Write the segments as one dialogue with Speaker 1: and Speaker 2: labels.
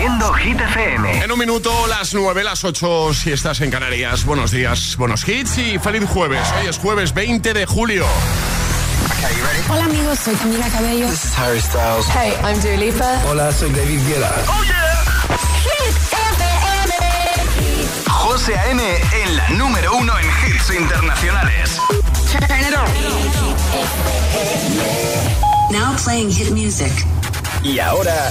Speaker 1: siendo Hit FM.
Speaker 2: En un minuto, las 9, las 8, si estás en Canarias. Buenos días, buenos hits y feliz jueves. Hoy es jueves 20 de julio.
Speaker 3: Hola amigos, soy Camila Cabello.
Speaker 4: This is Harry Styles.
Speaker 5: Hey, I'm Dua Lipa.
Speaker 6: Hola, soy David Guetta.
Speaker 1: ¡Oh, yeah!
Speaker 3: Hit FM.
Speaker 1: José A.M. en la número uno en hits internacionales.
Speaker 3: Turn it on.
Speaker 7: Now playing hit music.
Speaker 1: Y ahora...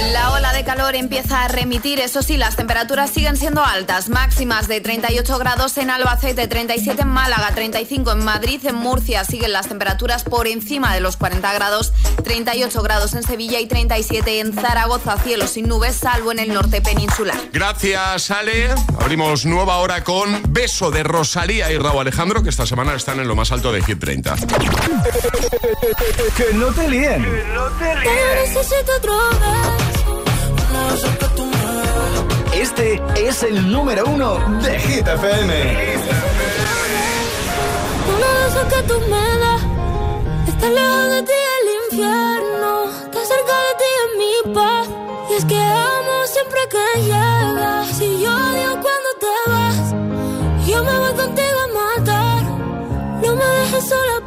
Speaker 8: La ola de calor empieza a remitir, eso sí, las temperaturas siguen siendo altas, máximas de 38 grados en Albacete, 37 en Málaga, 35 en Madrid, en Murcia siguen las temperaturas por encima de los 40 grados, 38 grados en Sevilla y 37 en Zaragoza, cielo sin nubes, salvo en el norte peninsular.
Speaker 2: Gracias, Ale. Abrimos nueva hora con Beso de Rosalía y Raúl Alejandro, que esta semana están en lo más alto de Hit 30.
Speaker 1: que no te líen. Que no te líen. Este es el número uno de Hit FM.
Speaker 9: Una esas que tú me das. Está lejos de ti el infierno. Está cerca de ti en mi paz. Y es que amo siempre que llegas. Y yo odio cuando te vas. Yo me voy contigo a matar. No me dejes sola,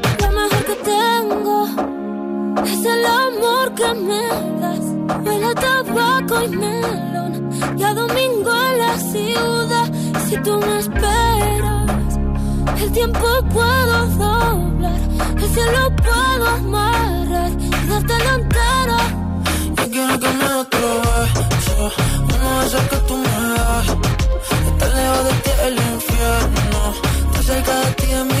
Speaker 9: Es el amor que me das. Huele a tabaco y melón. Y a domingo en la ciudad. Si tú me esperas, el tiempo puedo doblar. El cielo puedo amarrar y darte la entera.
Speaker 5: Yo quiero que me otro beso, uno de esos que tú me das. Estar lejos de ti el infierno, estar cerca de ti es mi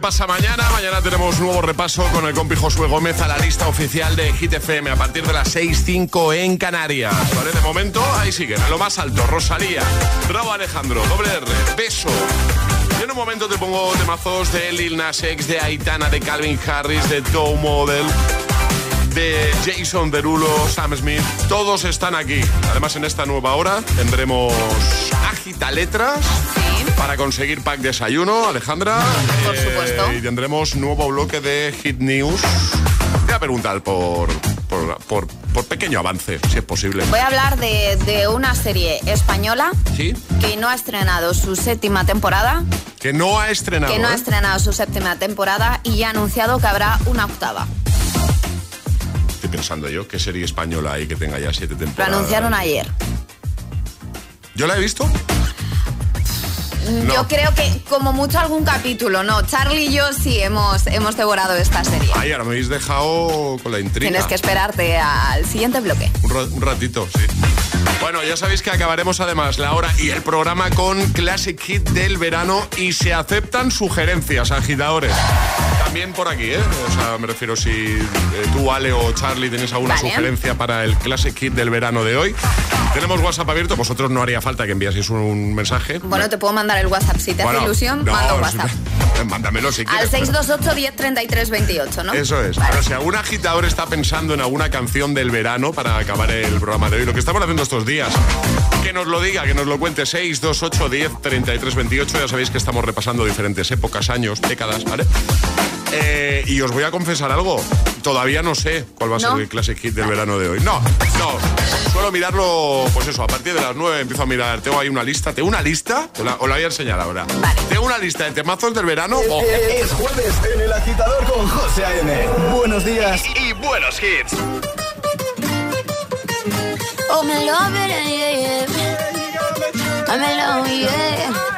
Speaker 2: pasa mañana. Mañana tenemos nuevo repaso con el compi Josué Gómez a la lista oficial de Hit FM a partir de las 6.05 en Canarias. ¿Vale? De momento, ahí siguen, a lo más alto. Rosalía, Raúl Alejandro, doble R, beso. Y en un momento te pongo temazos de Lil Nas X, de Aitana, de Calvin Harris, de Toe Model, de Jason Derulo, Sam Smith. Todos están aquí. Además, en esta nueva hora tendremos agita letras para conseguir pack desayuno, Alejandra.
Speaker 8: Por
Speaker 2: Eh,
Speaker 8: supuesto.
Speaker 2: Y tendremos nuevo bloque de Hit News. Te voy a preguntar por, por, por- por pequeño avance, si es posible.
Speaker 8: Voy a hablar de, de una serie española
Speaker 2: ¿Sí?
Speaker 8: que no ha estrenado su séptima temporada,
Speaker 2: Que no ha estrenado.
Speaker 8: que no ha
Speaker 2: ¿eh?
Speaker 8: estrenado su séptima temporada y ya ha anunciado que habrá una octava.
Speaker 2: Estoy pensando yo, ¿qué serie española hay que tenga ya siete
Speaker 8: Lo
Speaker 2: temporadas?
Speaker 8: anunciaron ayer.
Speaker 2: ¿Yo la he visto?
Speaker 8: Yo creo que como mucho algún capítulo, ¿no? Charlie y yo sí hemos, hemos devorado esta serie.
Speaker 2: Ay, ahora me habéis dejado con la intriga.
Speaker 8: Tienes que esperarte al siguiente bloque.
Speaker 2: Un, ratito, sí. Bueno, ya sabéis que acabaremos además la hora y el programa con Classic Hit del verano y se aceptan sugerencias, agitadores. También por aquí, ¿eh? O sea, me refiero si eh, tú, Ale o Charlie tenéis alguna sugerencia para el Classic Hit del verano de hoy. Tenemos WhatsApp abierto, vosotros no haría falta que enviaseis un mensaje.
Speaker 8: Bueno, te puedo mandar el WhatsApp si te hace ilusión, no, mando WhatsApp.
Speaker 2: Mándamelo si quieres.
Speaker 8: Al 628 10 33 28, ¿no?
Speaker 2: Eso es. Pero si algún agitador está pensando en alguna canción del verano para acabar el programa de hoy, lo que estamos haciendo estos días, que nos lo diga, que nos lo cuente 628 10 33 28. Ya sabéis que estamos repasando diferentes épocas, años, décadas, ¿vale? Eh, y os voy a confesar algo. Todavía no sé cuál va a ser el Classic Hit del verano de hoy. No, no. Suelo mirarlo, pues eso, a partir de las 9 empiezo a mirar. Tengo ahí una lista. ¿Tengo una lista? Os la, voy a enseñar ahora. Tengo una lista de temazos del verano.
Speaker 1: Es, jueves en el agitador con José A.M. Buenos días y, buenos hits.
Speaker 10: Oh, me love it, yeah, yeah. I'm alone, yeah.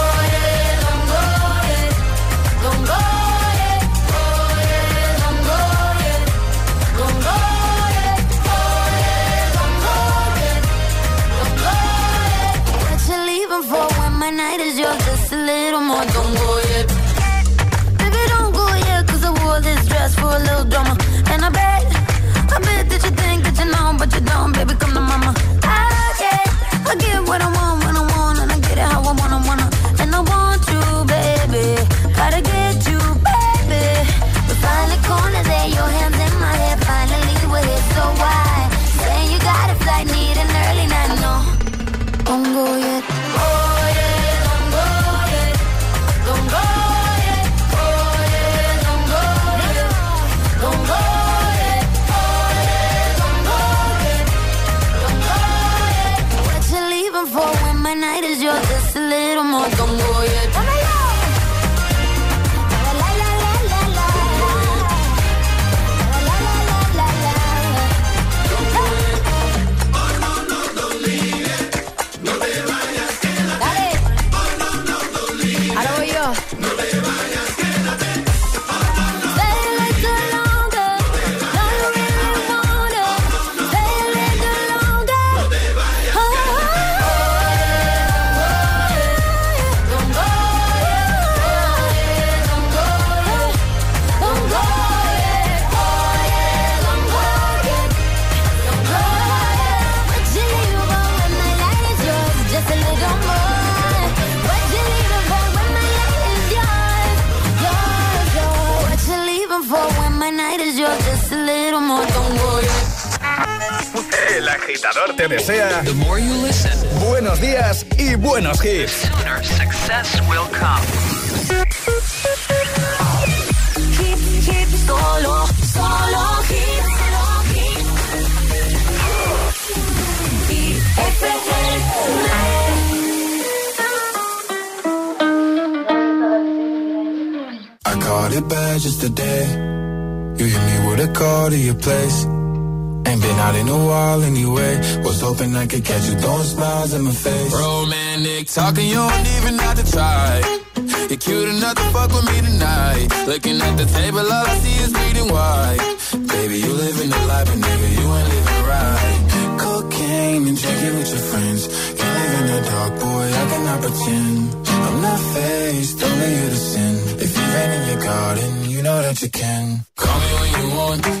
Speaker 10: night is yours?
Speaker 11: Smiles in my face.
Speaker 12: Romantic talking, you don't even have to try. You're cute enough to fuck with me tonight. Looking at the table, all I see is bleeding white.
Speaker 11: Baby, you living the life, but nigga, you ain't living right. Cocaine and drinking with your friends. Can't live in the dark, boy, I cannot pretend. I'm not faced, only you to sin. If you rain in your garden, you know that you can.
Speaker 12: Call me when you want,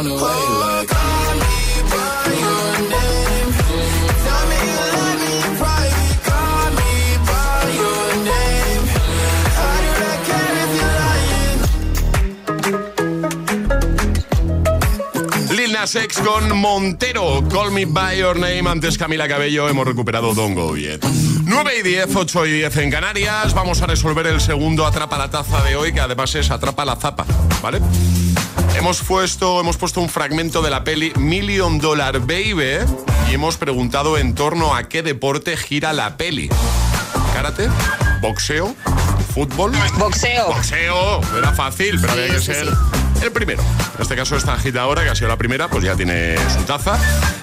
Speaker 11: on the way. Like, call me by your name. Tell me you love me in private. Call me by your name. I do not care if you're lying.
Speaker 2: Lil Nas X con Montero, Call Me By Your Name, antes Camila Cabello, hemos recuperado Don't Go Yet. 9 y 10, 8 y 10 en Canarias, vamos a resolver el segundo Atrapa la Taza de hoy, que además es Atrapa la Zapa, ¿vale? Hemos puesto, hemos puesto un fragmento de la peli Million Dollar Baby y hemos preguntado en torno a qué deporte gira la peli. ¿Karate? ¿Boxeo? ¿Fútbol?
Speaker 13: Boxeo.
Speaker 2: Boxeo, era fácil, pero había que
Speaker 13: sí,
Speaker 2: ser
Speaker 13: sí.
Speaker 2: El primero. En este caso, esta agitadora, que ha sido la primera, pues ya tiene su taza.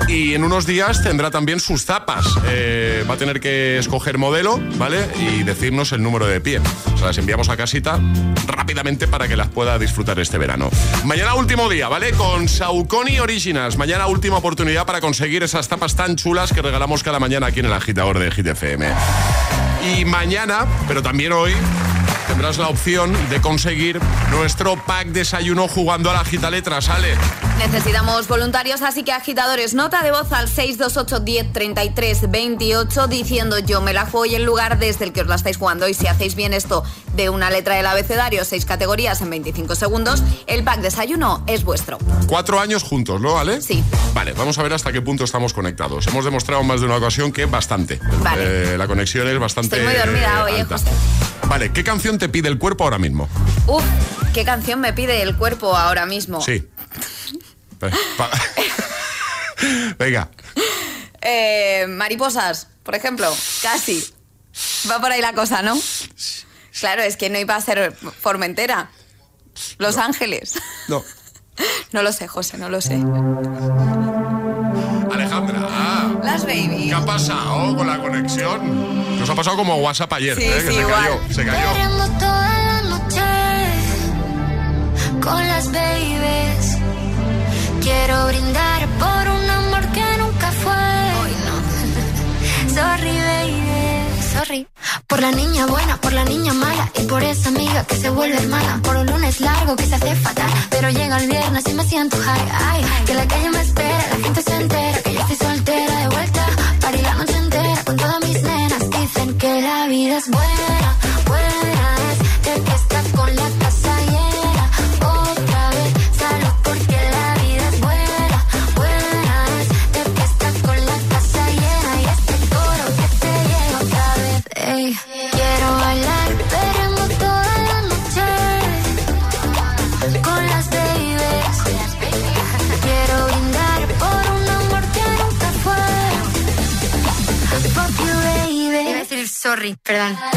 Speaker 2: Y en unos días tendrá también sus zapas. Eh, va a tener que escoger modelo, ¿vale? Y decirnos el número de pie. O sea, las enviamos a casita rápidamente para que las pueda disfrutar este verano. Mañana último día, ¿vale? Con Saucony Originals. Mañana última oportunidad para conseguir esas tapas tan chulas que regalamos cada mañana aquí en el agitador de GTFM. Y mañana, pero también hoy, tendrás la opción de conseguir nuestro pack desayuno jugando a la gita letra. Sale.
Speaker 8: Necesitamos voluntarios, así que agitadores, nota de voz al 628 10 33 28 diciendo yo me la juego y el lugar desde el que os la estáis jugando. Y si hacéis bien esto de una letra del abecedario, seis categorías en 25 segundos, el pack desayuno es vuestro.
Speaker 2: Cuatro años juntos, ¿no? ¿Vale?
Speaker 8: Sí.
Speaker 2: Vale, vamos a ver hasta qué punto estamos conectados. Hemos demostrado más de una ocasión que bastante.
Speaker 8: Vale.
Speaker 2: Eh, la conexión es bastante.
Speaker 8: Estoy muy dormida hoy, eh,
Speaker 2: alta.
Speaker 8: José.
Speaker 2: Vale, ¿qué canción te pide el cuerpo ahora mismo?
Speaker 8: Uf, ¿qué canción me pide el cuerpo ahora mismo?
Speaker 2: Sí. Venga.
Speaker 8: Eh, mariposas, por ejemplo, casi. Va por ahí la cosa, ¿no? Claro, es que no iba a ser Formentera. Los Ángeles.
Speaker 2: No.
Speaker 8: No lo sé, José, no lo sé.
Speaker 2: Alejandra. ah,
Speaker 8: Las Baby.
Speaker 2: ¿Qué ha pasado con la conexión? Nos ha pasado como WhatsApp ayer,
Speaker 8: Sí,
Speaker 2: ¿eh? que
Speaker 8: sí,
Speaker 2: se
Speaker 8: igual.
Speaker 2: cayó. Se cayó.
Speaker 10: Toda la noche con las babies. Quiero brindar por un amor que nunca fue. Sorry, baby, sorry. Por la niña buena, por la niña mala y por esa amiga que se vuelve hermana. Por un lunes largo que se hace fatal, pero llega el viernes y me siento high. Ay, que la calle me espera, la gente se entera la vida es buena, buena sorry,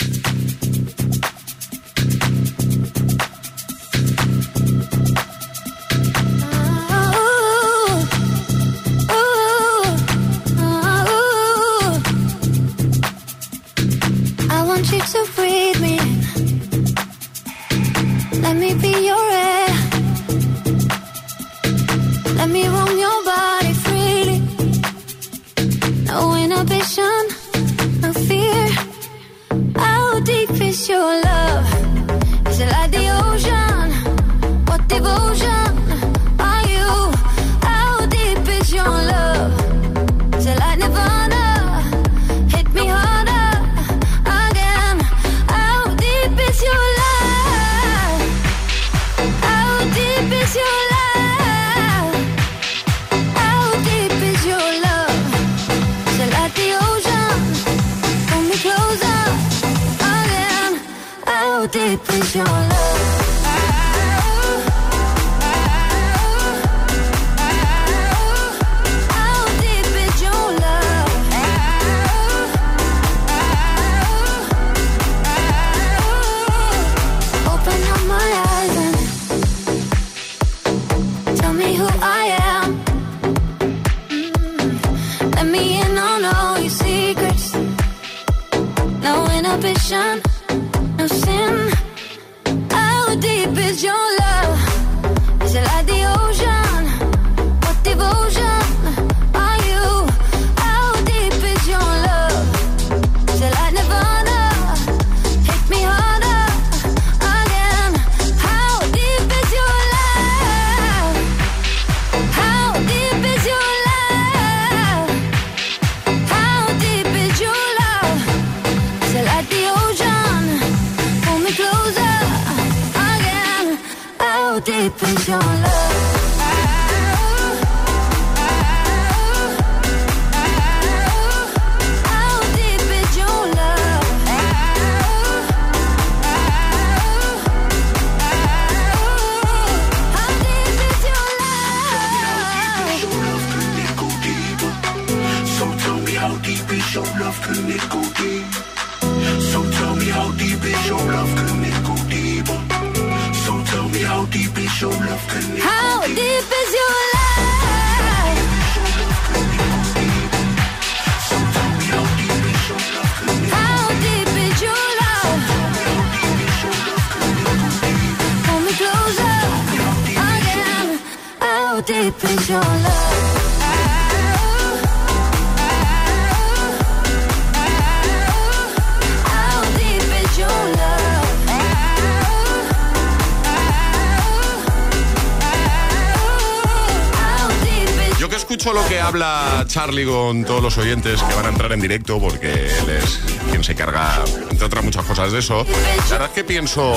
Speaker 2: Habla Charlie con todos los oyentes que van a entrar en directo, porque él es quien se carga, entre otras muchas cosas de eso. La verdad es que pienso,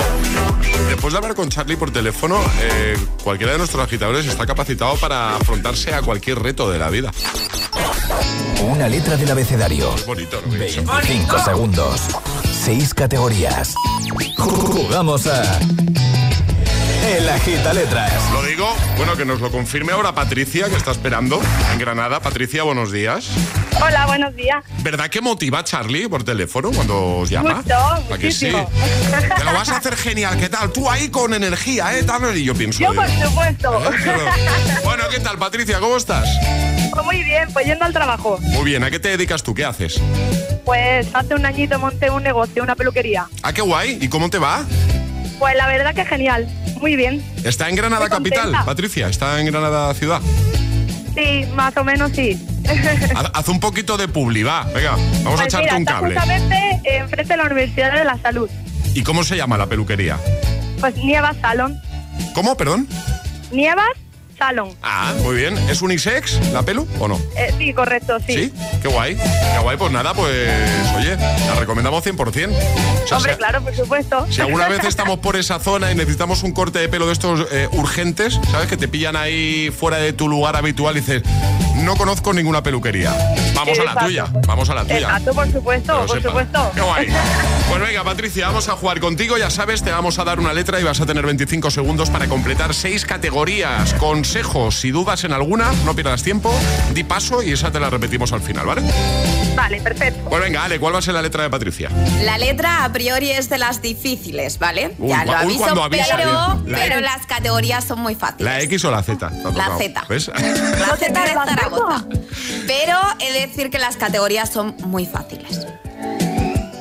Speaker 2: después de hablar con Charlie por teléfono, eh, cualquiera de nuestros agitadores está capacitado para afrontarse a cualquier reto de la vida.
Speaker 14: Una letra del abecedario.
Speaker 2: bonito,
Speaker 14: 25 segundos. Seis categorías. Jugamos a el Agita Letras.
Speaker 2: Lo digo, bueno, que nos lo confirme ahora Patricia, que está esperando en Granada. Patricia, buenos días.
Speaker 15: Hola, buenos días.
Speaker 2: ¿Verdad que motiva a Charlie por teléfono cuando os llama?
Speaker 15: Mucho,
Speaker 2: ¿A que sí? Te lo vas a hacer genial, ¿qué tal? Tú ahí con energía, ¿eh? Y yo pienso...
Speaker 15: Yo, por supuesto.
Speaker 2: ¿Eh? Bueno, ¿qué tal, Patricia? ¿Cómo estás?
Speaker 15: Pues muy bien, pues yendo al trabajo.
Speaker 2: Muy bien, ¿a qué te dedicas tú? ¿Qué haces?
Speaker 15: Pues hace un añito monté un negocio, una peluquería.
Speaker 2: Ah, qué guay. ¿Y cómo te va?
Speaker 15: Pues la verdad que genial muy bien.
Speaker 2: ¿Está en Granada capital, Patricia? ¿Está en Granada ciudad?
Speaker 15: Sí, más o menos sí.
Speaker 2: Haz un poquito de publi, va. Venga, vamos a pues echarte un cable.
Speaker 15: Justamente enfrente de la Universidad de la Salud.
Speaker 2: ¿Y cómo se llama la peluquería?
Speaker 15: Pues Nievas Salon.
Speaker 2: ¿Cómo, perdón?
Speaker 15: Nievas Salon.
Speaker 2: Ah, muy bien. ¿Es unisex la pelu o no?
Speaker 15: Eh, sí, correcto, sí.
Speaker 2: ¿Sí? Qué guay. Qué guay. Pues nada, pues oye, la recomendamos
Speaker 15: 100%. Hombre, claro, por supuesto.
Speaker 2: Si alguna vez estamos por esa zona y necesitamos un corte de pelo de estos eh, urgentes, ¿sabes? Que te pillan ahí fuera de tu lugar habitual y dices, no conozco ninguna peluquería. Vamos a la tuya, vamos a la tuya.
Speaker 15: Exacto, por supuesto, por supuesto.
Speaker 2: Qué guay. Pues venga, Patricia, vamos a jugar contigo. Ya sabes, te vamos a dar una letra y vas a tener 25 segundos para completar seis categorías. Consejos, si dudas en alguna, no pierdas tiempo, di paso y esa te la repetimos al final, ¿vale?
Speaker 15: Vale, perfecto.
Speaker 2: Pues venga, Ale, ¿cuál va a ser la letra de Patricia?
Speaker 8: La letra a priori es de las difíciles, ¿vale?
Speaker 2: Uy,
Speaker 8: ya lo aviso,
Speaker 2: cuando avisa,
Speaker 8: pero.
Speaker 2: La
Speaker 8: pero las categorías son muy fáciles.
Speaker 2: ¿La X o la Z? Tocado.
Speaker 8: Z.
Speaker 2: ¿Ves?
Speaker 8: La Z de Zaragoza. Pero he de decir que las categorías son muy fáciles.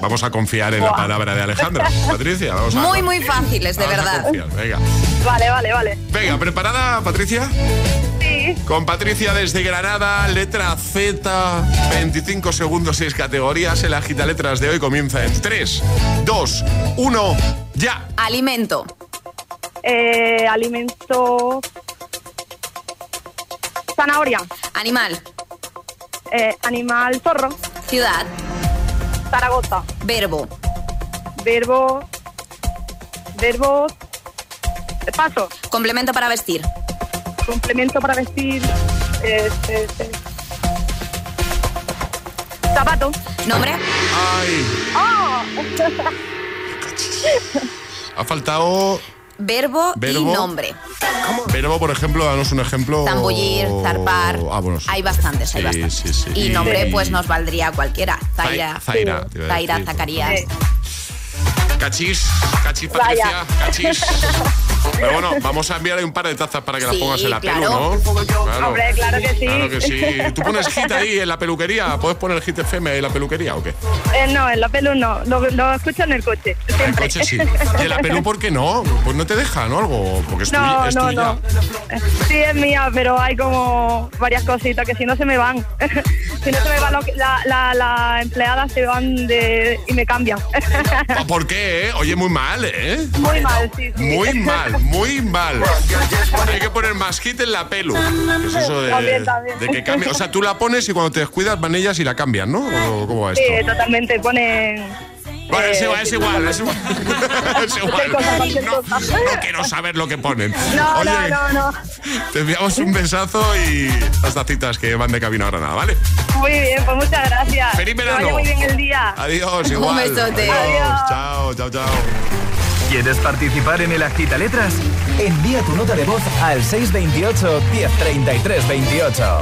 Speaker 2: Vamos a confiar en la palabra de Alejandra. Patricia, vamos a...
Speaker 8: Muy, muy fáciles, de
Speaker 2: vamos
Speaker 8: verdad.
Speaker 2: Venga.
Speaker 15: Vale, vale, vale.
Speaker 2: Venga, ¿preparada, Patricia?
Speaker 15: Sí.
Speaker 2: Con Patricia desde Granada, letra Z, 25 segundos, 6 categorías. El agita letras de hoy comienza en 3, 2, 1, ya.
Speaker 8: Alimento.
Speaker 15: Eh, alimento. Zanahoria.
Speaker 8: Animal.
Speaker 15: Eh, animal zorro.
Speaker 8: Ciudad.
Speaker 15: Zaragoza.
Speaker 8: Verbo.
Speaker 15: Verbo. Verbo. Paso.
Speaker 8: Complemento para vestir.
Speaker 15: Complemento para vestir. eh, eh, eh. Zapato.
Speaker 8: Nombre.
Speaker 2: Ay,
Speaker 15: ¡Oh!
Speaker 2: ha faltado
Speaker 8: Verbo,
Speaker 2: Verbo.
Speaker 8: y nombre.
Speaker 2: verbo, por ejemplo, danos un ejemplo.
Speaker 8: Zambullir, zarpar.
Speaker 2: Ah, bueno, sí.
Speaker 8: Hay bastantes, hay bastantes.
Speaker 2: sí, sí.
Speaker 8: Y nombre, pues nos valdría cualquiera. Zaira.
Speaker 2: Zaira,
Speaker 8: Zaira. Zacarías.
Speaker 2: Cachis, cachis, Patricia, cachis. Pero bueno, vamos a enviarle un par de tazas para que las
Speaker 8: Sí,
Speaker 2: pongas en la pelu,
Speaker 8: claro.
Speaker 2: ¿no? Claro.
Speaker 15: Hombre, claro que sí.
Speaker 2: Claro que sí. ¿Tú pones hit ahí en la peluquería? ¿Puedes poner hit FM ahí en la peluquería o qué?
Speaker 15: Eh, no, en la pelu no. Lo, lo escucho en el coche.
Speaker 2: En el coche sí. ¿Y en la pelu por qué no? Pues no te deja, ¿no? Algo, porque es, tuya-
Speaker 15: No,
Speaker 2: es
Speaker 15: no,
Speaker 2: tuya.
Speaker 15: no. Sí, es mía, pero hay como varias cositas que si no se me van. si no se me van, la, la, la empleada se van de, y me cambian.
Speaker 2: ¿Por qué? Eh? Oye, muy mal, ¿eh?
Speaker 15: Muy mal, sí, sí.
Speaker 2: Muy mal, muy mal. Hay que poner más hit en la pelu. ¿Qué es eso de,
Speaker 15: También, también.
Speaker 2: de que cambie? O sea, tú la pones y cuando te descuidas van ellas y la cambian, ¿no? ¿O ¿Cómo va esto?
Speaker 15: Sí, totalmente. Ponen.
Speaker 2: Es
Speaker 15: eh,
Speaker 2: igual, es igual, es igual. Es igual. No, quiero saber lo que ponen.
Speaker 15: No,
Speaker 2: Oye,
Speaker 15: no, no, no.
Speaker 2: te enviamos un besazo y las tacitas que van de camino a Granada, ¿vale?
Speaker 15: Muy bien, pues muchas gracias.
Speaker 2: Feliz
Speaker 15: Que
Speaker 2: verano.
Speaker 15: vaya muy bien el día.
Speaker 2: Adiós, igual.
Speaker 8: besote.
Speaker 15: Adiós.
Speaker 2: Chao, chao, chao.
Speaker 16: ¿Quieres participar en el Agita Letras? Envía tu nota de voz al 628 1033 28.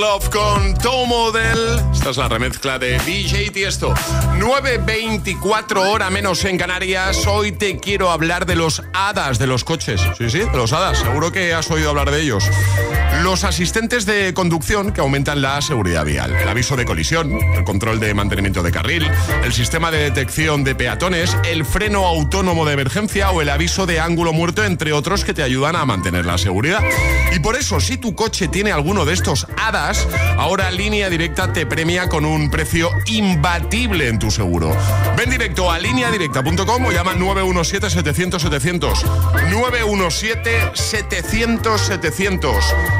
Speaker 17: Love
Speaker 2: con Toe Model. Esta es la remezcla de DJ Tiesto. 9.24 hora menos en Canarias. Hoy te quiero hablar de los hadas de los coches. Sí, sí, de los hadas. Seguro que has oído hablar de ellos. Los asistentes de conducción que aumentan la seguridad vial. El aviso de colisión, el control de mantenimiento de carril, el sistema de detección de peatones, el freno autónomo de emergencia o el aviso de ángulo muerto, entre otros que te ayudan a mantener la seguridad. Y por eso, si tu coche tiene alguno de estos hadas, ahora Línea Directa te premia con un precio imbatible en tu seguro. Ven directo a lineadirecta.com o llama 917-700-700. 917-700-700.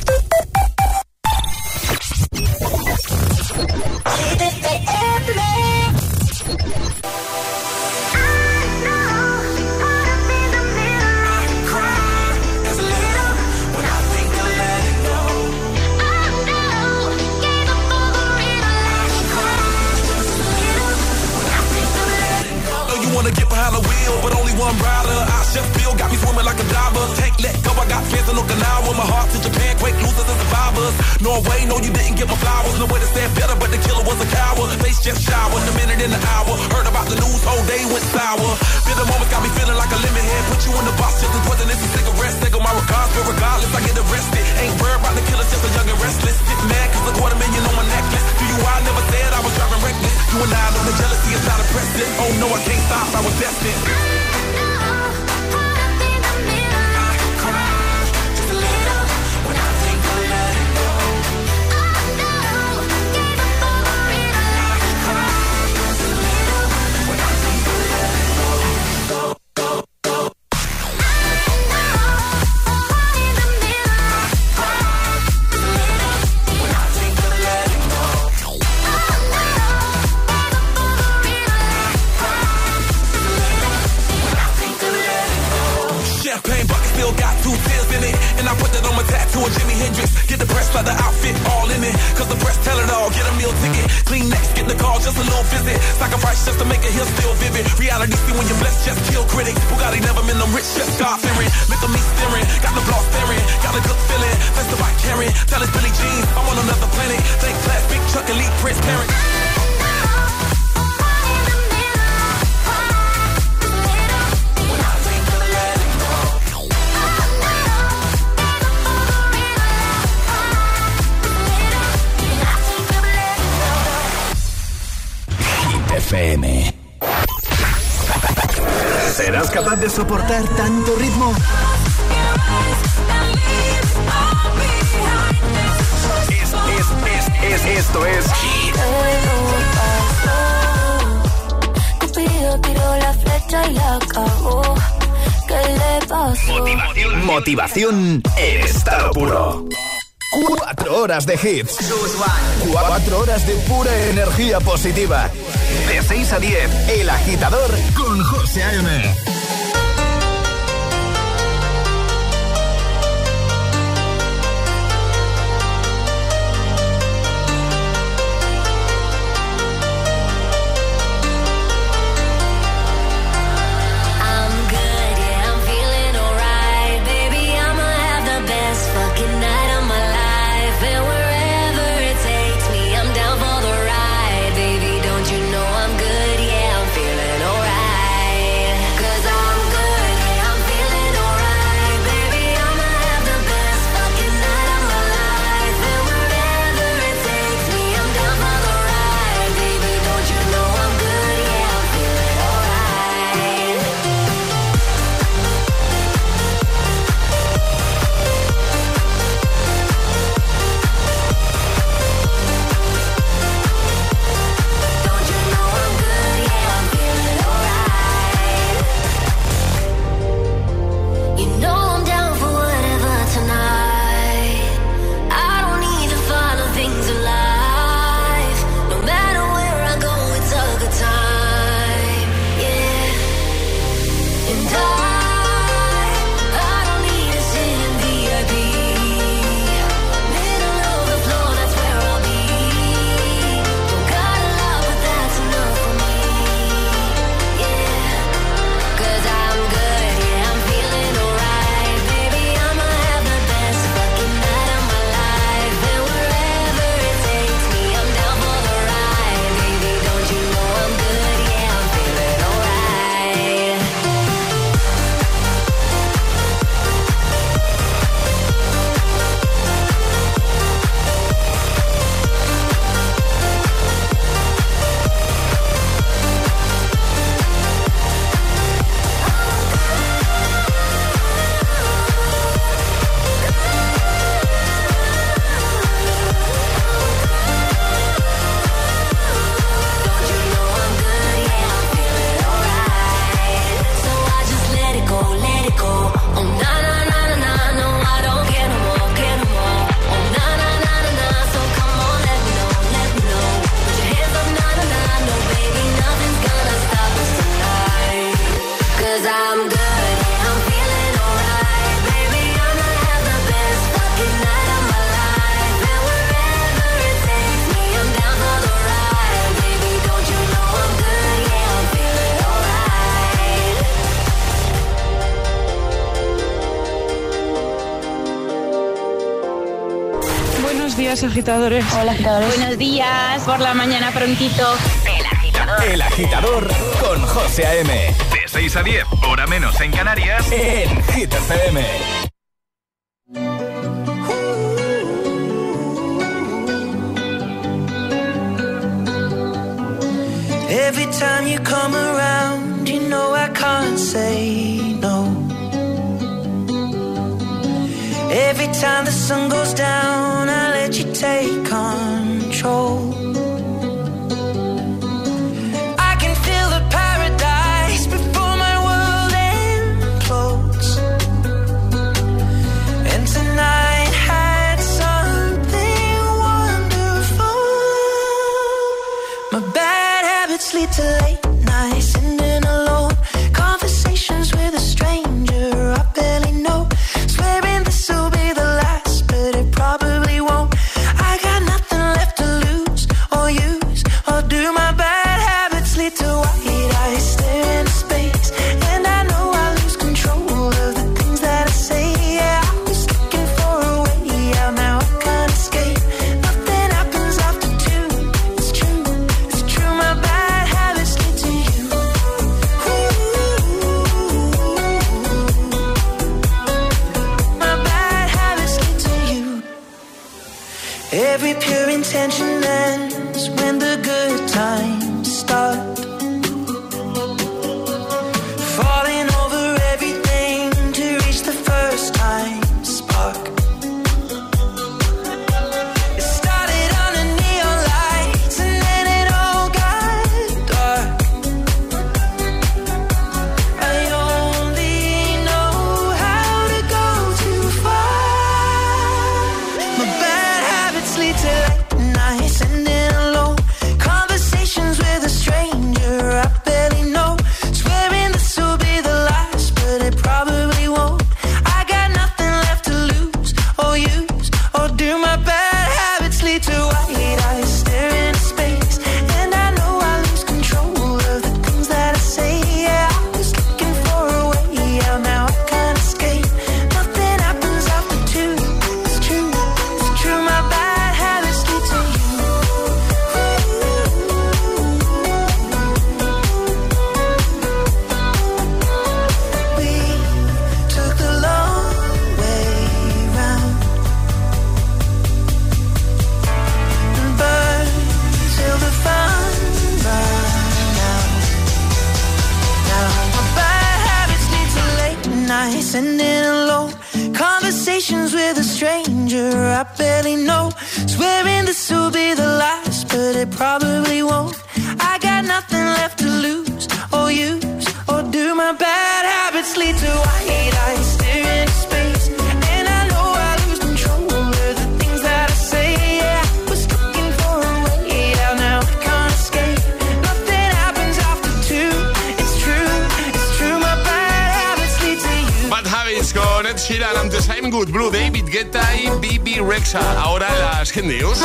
Speaker 18: Chef Bill got me swimming like a diver. Take let go, I got fans in Okinawa. My heart to Japan, quake losers and survivors. Norway, no, you didn't get my flowers. No way to stand better, but the killer was a coward. Face just showered, a minute in the hour. Heard about the news, whole day went sour. Bitter moments got me feeling like a lemon head. Put you in the box, just as poisonous as cigarettes. Take my regards, but regardless, I get arrested. Ain't worried about the killer, just a young and restless. Get mad, cause a quarter million on my necklace. Do you, I never said I was driving reckless. You and I know the jealousy is not impressive. Oh no, I can't stop, I was destined. Visit. Sacrifice just to make it here still vivid. Reality see when you're blessed, just kill critics. Bugatti never been them rich, just God fearing. Look at me staring,
Speaker 1: soportar tanto ritmo? Es, es, es, es, esto es Hit.
Speaker 10: Cupido tiró la flecha y la cagó. ¿Qué le pasó?
Speaker 1: Motivación, motivación en estado puro. Cuatro horas de hits. Cuatro horas de pura energía positiva. De 6 a 10, El Agitador con José A.M.
Speaker 14: agitadores.
Speaker 19: Hola, agitadores. Buenos días, por la mañana prontito.
Speaker 1: El agitador. El agitador con José A.M. De 6 a 10, hora menos en Canarias, en Hit FM.
Speaker 20: Every time you come around, you know I can't say no. Every time the sun goes down,
Speaker 2: Sheeran, antes I'm Good Blue, David Guetta y Bibi Rexa. Ahora las Hit News.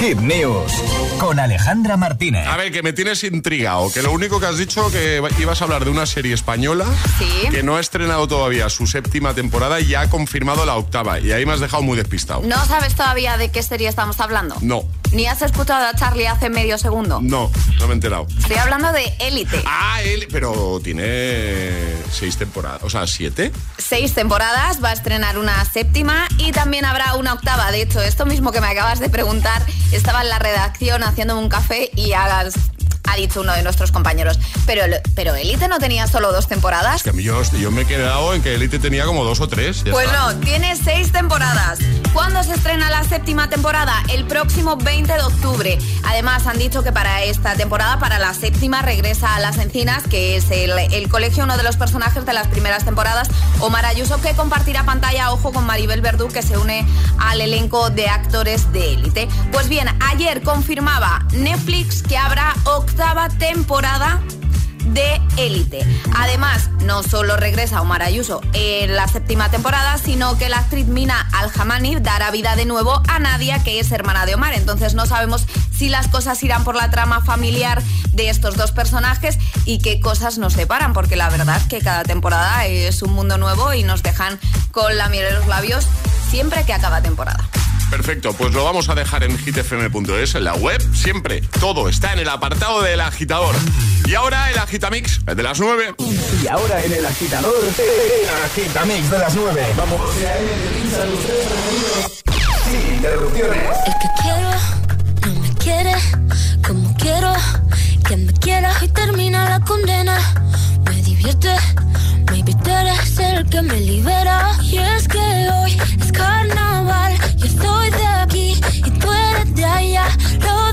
Speaker 1: Hit News con Alejandra Martínez.
Speaker 2: A ver, que me tienes intrigado, que lo único que has dicho que ibas a hablar de una serie española
Speaker 8: Sí.
Speaker 2: que no ha estrenado todavía su séptima temporada y ya ha confirmado la octava. Y ahí me has dejado muy despistado.
Speaker 8: ¿No sabes todavía de qué serie estamos hablando?
Speaker 2: No,
Speaker 8: ¿Ni has escuchado a Charlie hace medio segundo?
Speaker 2: no, no me he enterado.
Speaker 8: Estoy hablando de Élite.
Speaker 2: Ah, él, pero tiene seis temporadas, o sea, siete.
Speaker 8: Seis temporadas, va a estrenar una séptima y también habrá una octava. De hecho, esto mismo que me acabas de preguntar, estaba en la redacción haciéndome un café y hagas ha dicho uno de nuestros compañeros. Pero, pero Elite no tenía solo dos temporadas.
Speaker 2: Que a mí yo, yo me he quedado en que Elite tenía como dos o tres.
Speaker 8: Pues
Speaker 2: está.
Speaker 8: no, tiene seis temporadas. ¿Cuándo se estrena la séptima temporada? El próximo 20 de octubre. Además, han dicho que para esta temporada, para la séptima, regresa a Las Encinas, que es el, el colegio, uno de los personajes de las primeras temporadas, Omar Ayuso, que compartirá pantalla, ojo, con Maribel Verdú, que se une al elenco de actores de élite. Pues bien, ayer confirmaba Netflix que habrá octava temporada de Élite. Además, no solo regresa Omar Ayuso en la séptima temporada, sino que la actriz Mina Aljamani dará vida de nuevo a Nadia, que es hermana de Omar. Entonces no sabemos si las cosas irán por la trama familiar de estos dos personajes y qué cosas nos separan, porque la verdad es que cada temporada es un mundo nuevo y nos dejan con la miel en los labios siempre que acaba temporada.
Speaker 2: Perfecto, pues lo vamos a dejar en hitfm.es, en la web, siempre. Todo está en el apartado del agitador. Y ahora el agitamix de las 9.
Speaker 20: Y ahora en el agitador, el agitamix de las 9. Vamos. Sin interrupciones.
Speaker 9: El que quiero no me quiere como quiero. Que me quiera y termina la condena. Me divierte, me invitarás el que me libera. Y es que hoy es carnal soy de aquí y tú eres de allá. Lo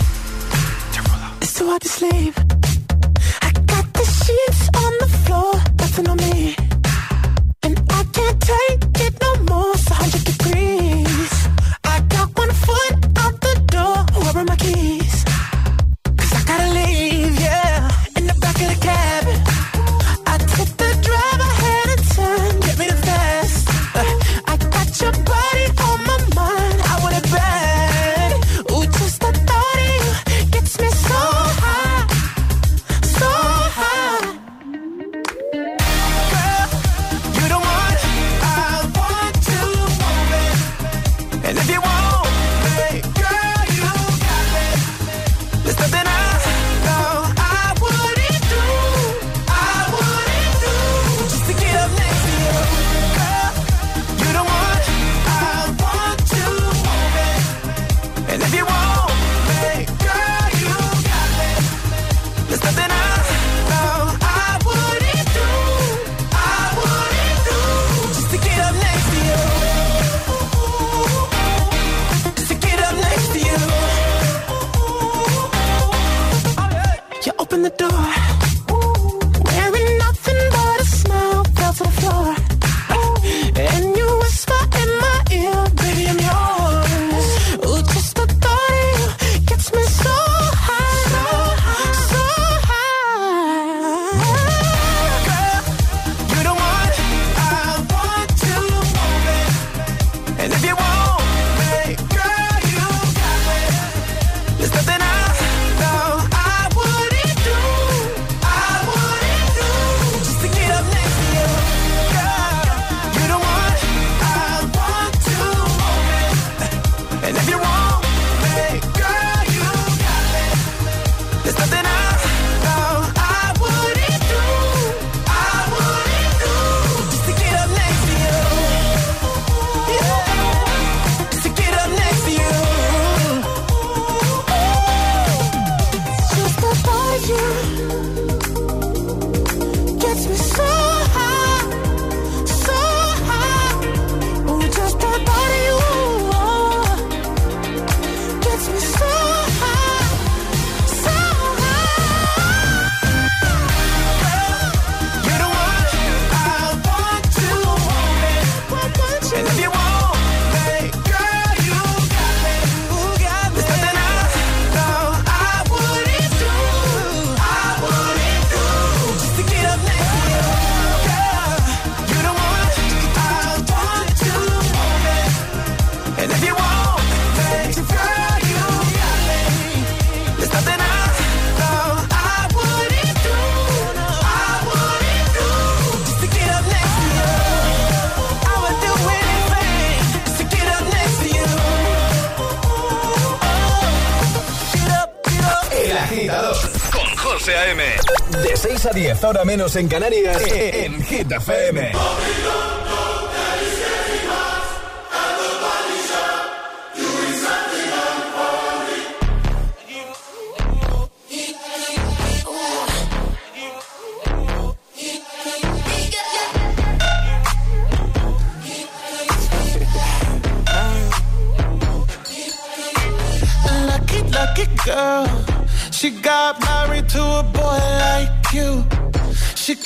Speaker 1: 6 a 10, ahora menos en Canarias, en Hit FM.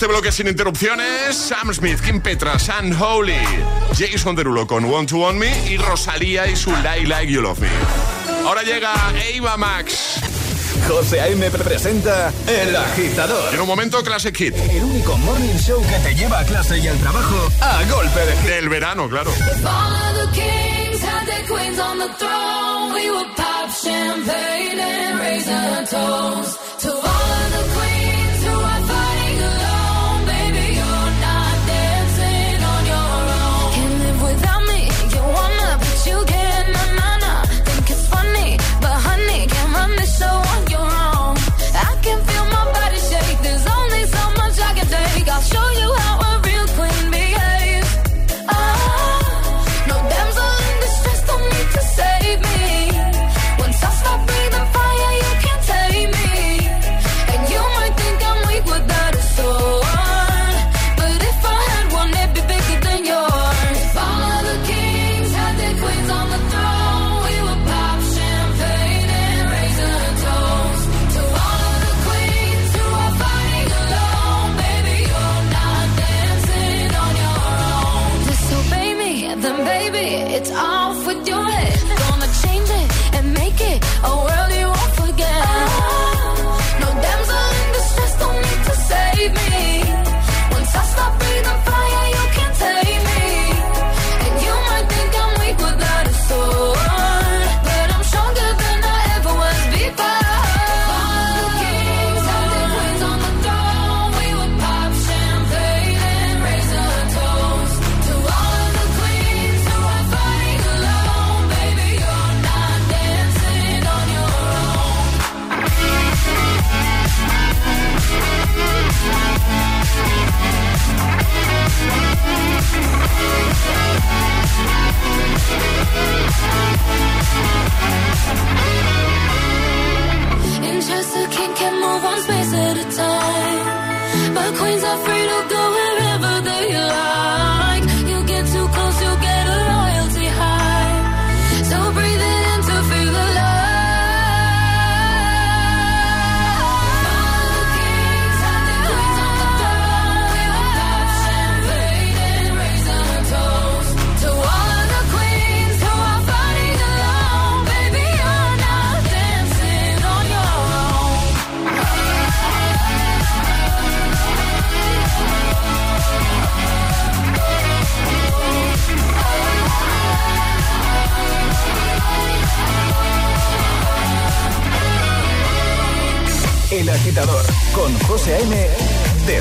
Speaker 9: este bloque sin interrupciones, Sam Smith, Kim Petra, San Holy, Jason Derulo con Want to Want Me y Rosalía y su Like Like You Love Me. Ahora llega Eva Max.
Speaker 1: José A.M. presenta El Agitador.
Speaker 9: En un momento, Classic Hit.
Speaker 1: El único morning show que te lleva a clase y al trabajo a golpe de hit.
Speaker 9: Del verano, claro.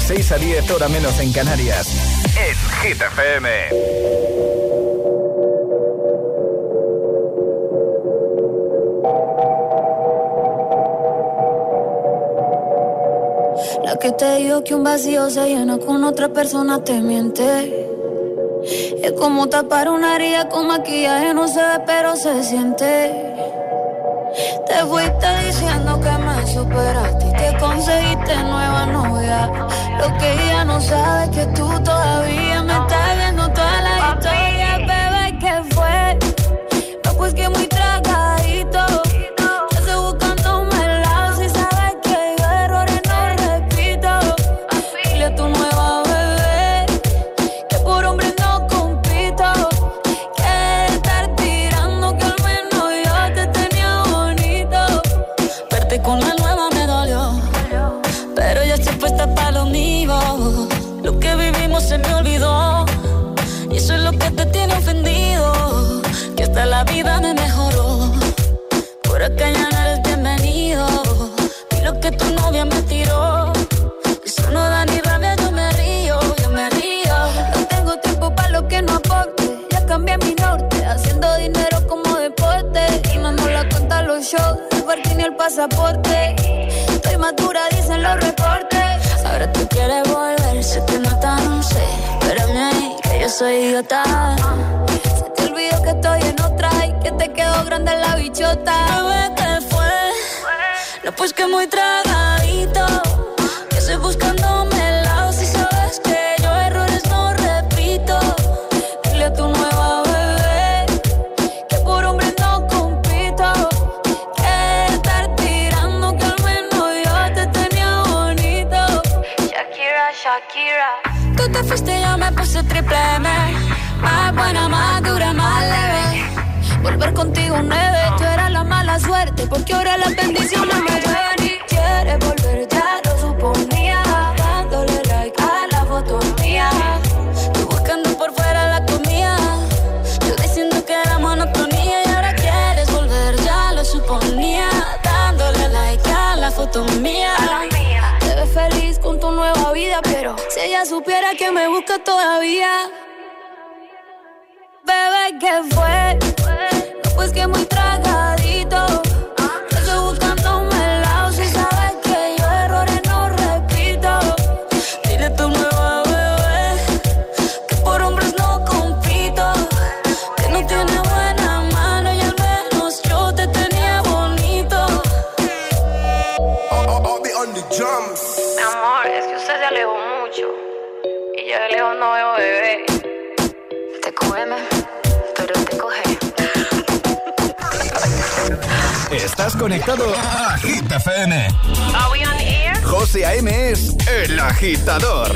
Speaker 1: 6 a 10 hora menos en Canarias. En Hit FM.
Speaker 14: La que te dijo que un vacío se llena con otra persona te miente. Es como tapar una herida con maquillaje, no se ve, pero se siente. Te fuiste diciendo que me superaste y te conseguiste nueva novia. Lo que ella no sabe es que tú todavía pasaporte. Estoy madura, dicen los reportes.
Speaker 9: Ahora tú quieres volver, te nota, no sé. Espérame que yo soy idiota.
Speaker 14: Se te olvidó que estoy en otra y que te quedó grande la bichota.
Speaker 9: Bebé, ¿qué fue? No, pues que muy tragadito.
Speaker 14: Mala suerte, porque ahora las bendiciones me llueven y quieres volver, ya lo suponía. Dándole like a la foto mía.
Speaker 9: Tú buscando por fuera la comida. Yo diciendo que era monotonía y ahora quieres volver, ya lo suponía. Dándole like a la foto mía.
Speaker 14: Te ves feliz con tu nueva vida, pero si ella supiera que me busca todavía. Bebé, ¿qué fue?
Speaker 1: Estás conectado a Hit FM.
Speaker 21: Are we on air?
Speaker 1: José A.M. es el agitador.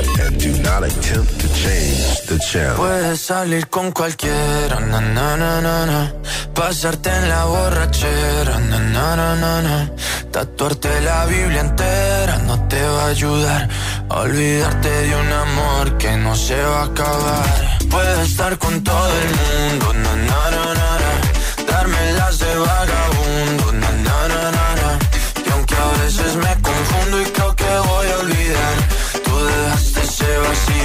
Speaker 11: Puedes salir con cualquiera, na, na, na, na, na. pasarte en la borrachera, na, na, na, na, na. tatuarte la Biblia entera no te va a ayudar a olvidarte de un amor que no se va a acabar. Puedes estar con todo el mundo, na, na, na, na, na. darme las de vagabundo,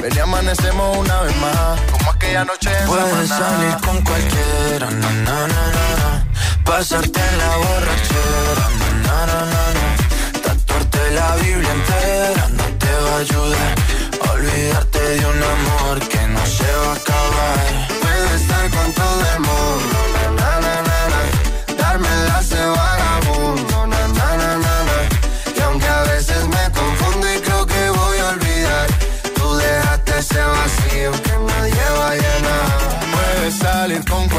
Speaker 12: Ven y amanecemos una vez más, como aquella noche en
Speaker 11: Puedes salir con cualquiera, na, na, na, na, Pasarte en la borrachera, na, na, na, na, Tatuarte la Biblia entera no te va a ayudar. Olvidarte de un amor que no se va a acabar.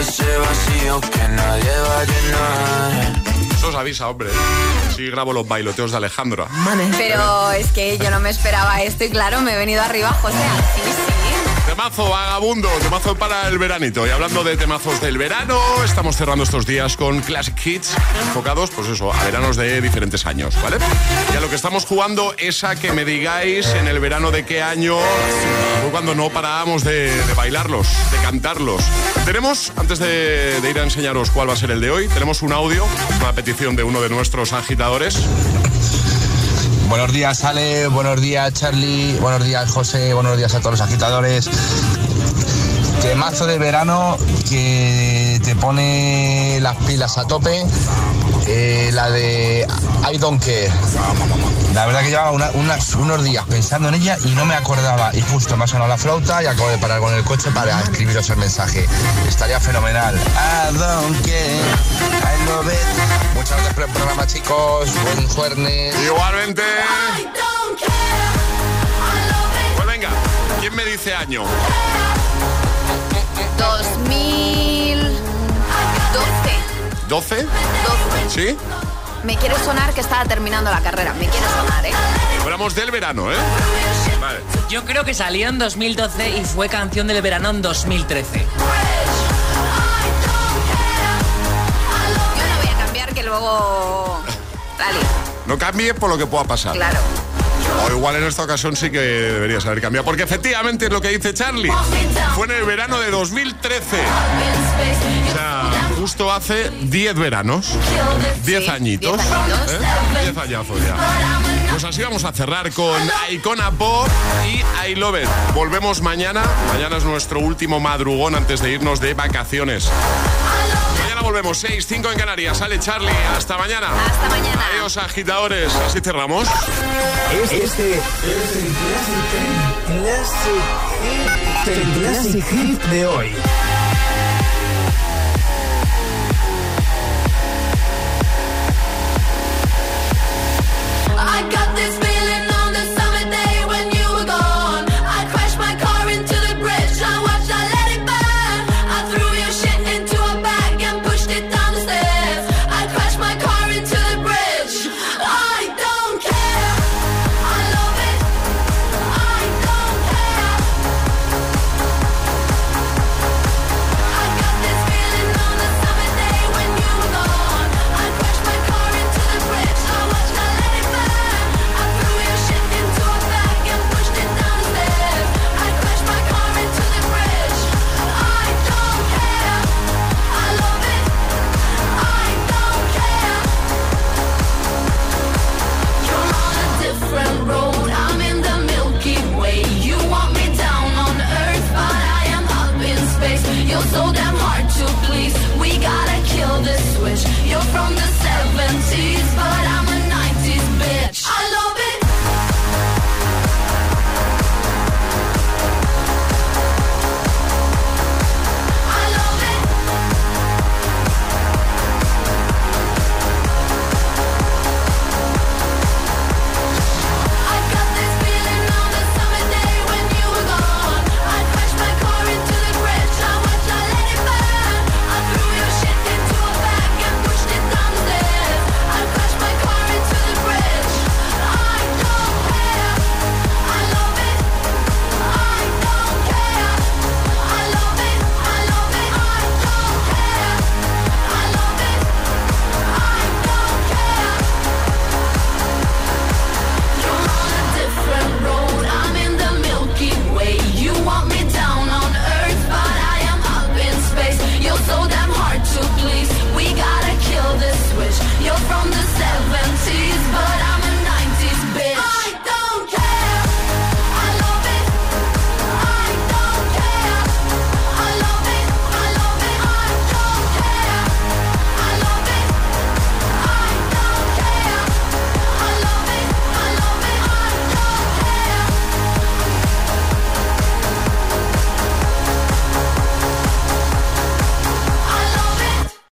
Speaker 11: ese vacío que nadie va a llenar.
Speaker 2: Eso os avisa, hombre. Sí, grabo los bailoteos de Alejandro.
Speaker 8: Pero es que yo no me esperaba esto y claro, me he venido arriba, José. Sí, sí.
Speaker 2: Temazo vagabundo, temazo para el veranito. Y hablando de temazos del verano, estamos cerrando estos días con Classic Hits, enfocados, pues eso, a veranos de diferentes años, ¿vale? Y a lo que estamos jugando es a que me digáis en el verano de qué año cuando no parábamos de, de bailarlos, de cantarlos. Tenemos, antes de, de ir a enseñaros cuál va a ser el de hoy, tenemos un audio, una petición de uno de nuestros agitadores.
Speaker 22: Buenos días, Ale. Buenos días, Charlie. Buenos días, José. Buenos días a todos los agitadores. Temazo de verano que pone las pilas a tope. eh, la de I Don't Care. La verdad que llevaba una- unas- unos días pensando en ella y no me acordaba. Y justo me ha sonado la flauta y acabo de parar con el coche para escribiros el mensaje. Estaría fenomenal. I don't care. I love it. Muchas gracias por el programa, chicos. Buen jueves.
Speaker 2: Igualmente. Pues venga, ¿quién me dice año?
Speaker 8: 2012.
Speaker 2: ¿12? ¿Sí?
Speaker 8: Me quiere sonar que estaba terminando la carrera. Me quiere sonar, ¿eh?
Speaker 2: Hablamos del verano, ¿eh? Vale.
Speaker 23: Yo creo que salió en 2012 y fue canción del verano en 2013.
Speaker 8: Yo no voy a cambiar que luego... Dale,
Speaker 2: No cambie por lo que pueda pasar.
Speaker 8: claro.
Speaker 2: O igual en esta ocasión sí que deberías haber cambiado. Porque efectivamente es lo que dice Charlie. Fue en el verano de 2013. O sea, justo hace 10 veranos. 10 añitos.
Speaker 8: 10 añitos.
Speaker 2: ¿eh? 10 añazos ya. Pues así vamos a cerrar con Icona Pop y I Love It. Volvemos mañana. Mañana es nuestro último madrugón antes de irnos de vacaciones. Mañana volvemos 6, 5 en Canarias. Sale Charlie. Hasta mañana.
Speaker 8: Hasta mañana.
Speaker 2: Adiós, agitadores. Así cerramos.
Speaker 1: Este es el Classic, Classic, Classic Hit de hoy.